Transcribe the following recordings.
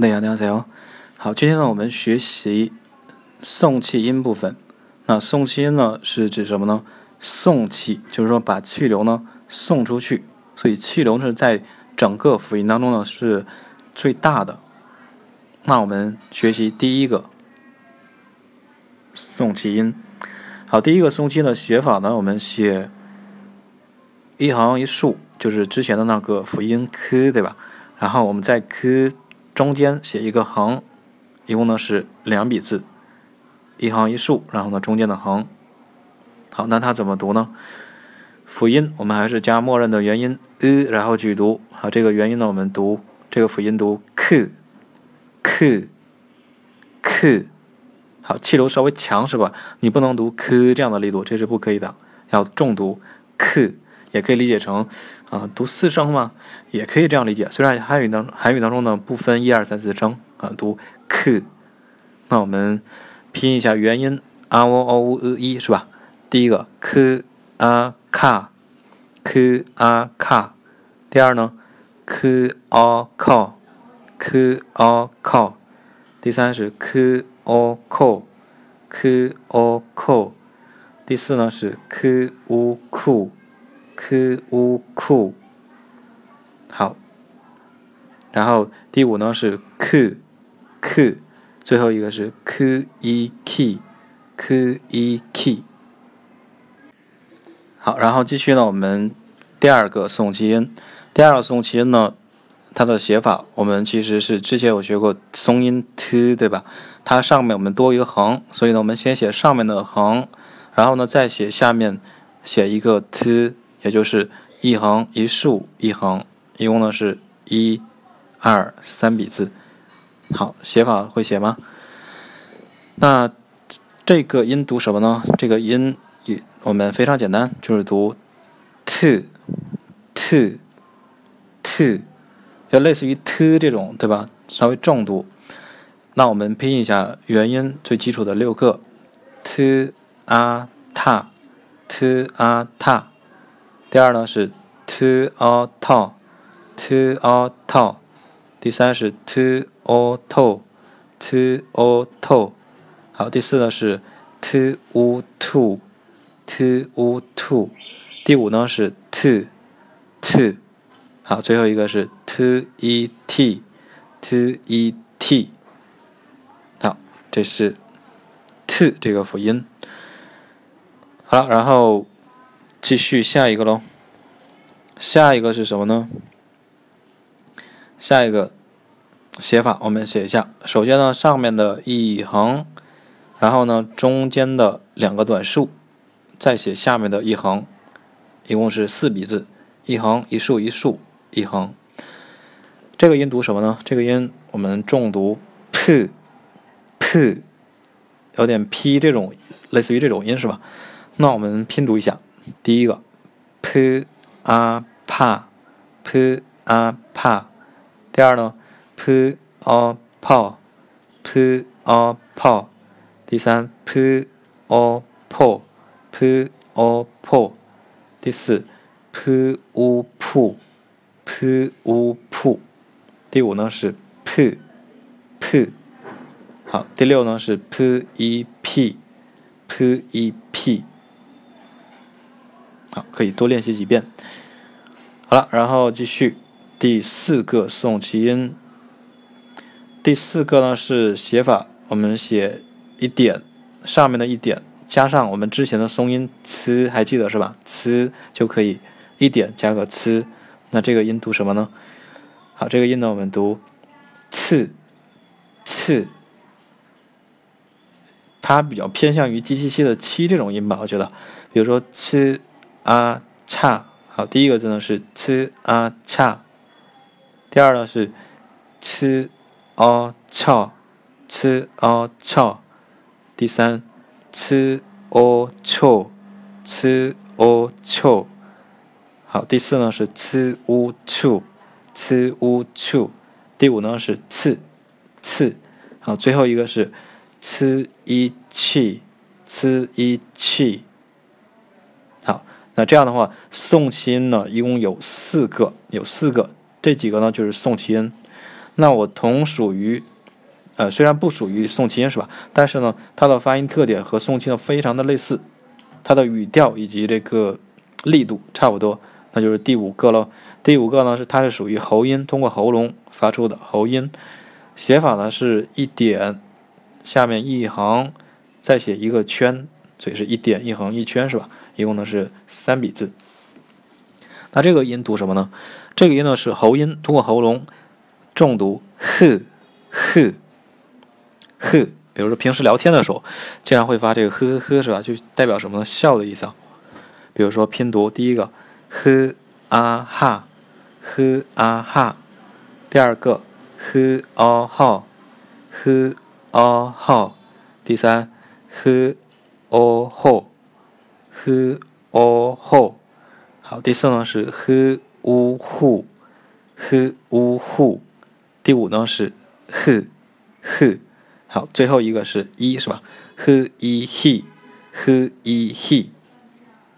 大家好，好，今天呢我们学习送气音部分。那送气音呢是指什么呢？送气就是说把气流呢送出去，所以气流是在整个辅音当中呢是最大的。那我们学习第一个送气音。好，第一个送气的写法呢，我们写一横一竖，就是之前的那个辅音 k，对吧？然后我们在 k。中间写一个横，一共呢是两笔字，一横一竖，然后呢中间的横。好，那它怎么读呢？辅音我们还是加默认的元音 e，然后去读。好，这个元音呢我们读这个辅音读 k，k，k。好，气流稍微强是吧？你不能读 k 这样的力度，这是不可以的，要重读 k。也可以理解成，啊，读四声嘛，也可以这样理解。虽然韩语当韩语当中呢不分一二三四声，啊，读 k。那我们拼一下元音 a o o e i 是吧？第一个 k a ka k a ka，第二呢 k a k k a k，第三是 k o k k o k，第四呢是 k u ku。K u ku，好，然后第五呢是 k k，最后一个是 k i k k i k，好，然后继续呢，我们第二个送气音，第二个送气音呢，它的写法我们其实是之前有学过松音 t 对吧？它上面我们多一个横，所以呢，我们先写上面的横，然后呢再写下面写一个 t。也就是一横一竖一横，一共呢是一、二、三笔字。好，写法会写吗？那这个音读什么呢？这个音也我们非常简单，就是读 t t t，就类似于 t 这种，对吧？稍微重读。那我们拼一下元音最基础的六个 t a ta t a ta。第二呢是 to or to，to or to，第三是 to or to，to or to，好，第四呢是 to u to，to u to，第五呢是 to，to，好，最后一个是 to e t，to e t，好，这是 to 这个辅音，好了，然后。继续下一个喽，下一个是什么呢？下一个写法我们写一下。首先呢，上面的一横，然后呢，中间的两个短竖，再写下面的一横，一共是四笔字，一横一竖一竖一横。这个音读什么呢？这个音我们重读 p，p，有点 p 这种，类似于这种音是吧？那我们拼读一下。第一个，p a pa p a pa，第二呢，p a pa p a pa，第三，p a po p a po，第四，p u pu p u pu，第五呢是 p p，好，第六呢是 p e p p e p。好，可以多练习几遍。好了，然后继续第四个送气音。第四个呢是写法，我们写一点上面的一点，加上我们之前的松音 c，还记得是吧？c 就可以一点加个 c。那这个音读什么呢？好，这个音呢我们读次次，它比较偏向于 g 七七的七这种音吧，我觉得，比如说七。啊恰。好，第一个字呢是 c 啊恰，第二呢是 c o 翘 c o 翘，第三 c o 翘 c o 翘，好，第四呢是 c u 翘 c u 翘，第五呢是次次，好，最后一个是 c 一气 c 一气。那这样的话，送气音呢，一共有四个，有四个，这几个呢就是送气音。那我同属于，呃，虽然不属于宋齐音是吧？但是呢，它的发音特点和宋齐呢非常的类似，它的语调以及这个力度差不多。那就是第五个喽。第五个呢是它是属于喉音，通过喉咙发出的喉音。写法呢是一点，下面一横，再写一个圈，所以是一点一横一圈是吧？一共呢是三笔字。那这个音读什么呢？这个音呢是喉音，通过喉咙重读呵呵呵。比如说平时聊天的时候，经常会发这个呵呵呵是吧？就代表什么呢？笑的意思啊。比如说拼读，第一个呵啊哈，呵啊哈，第二个呵哦吼，呵哦吼，第三呵哦吼，呵哦吼。好，第四呢是呵呜呼，呵呜呼，第五呢是呵呵，好，最后一个是一是吧？呵一 he，呵一 he。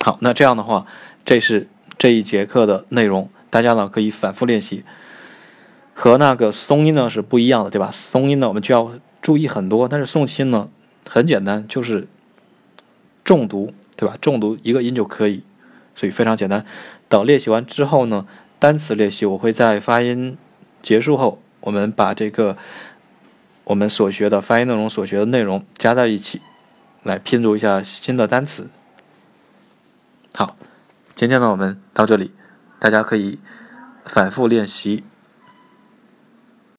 好，那这样的话，这是这一节课的内容，大家呢可以反复练习。和那个松音呢是不一样的，对吧？松音呢我们就要注意很多，但是宋清呢很简单，就是重读，对吧？重读一个音就可以。所以非常简单。等练习完之后呢，单词练习我会在发音结束后，我们把这个我们所学的发音内容所学的内容加在一起，来拼读一下新的单词。好，今天呢我们到这里，大家可以反复练习。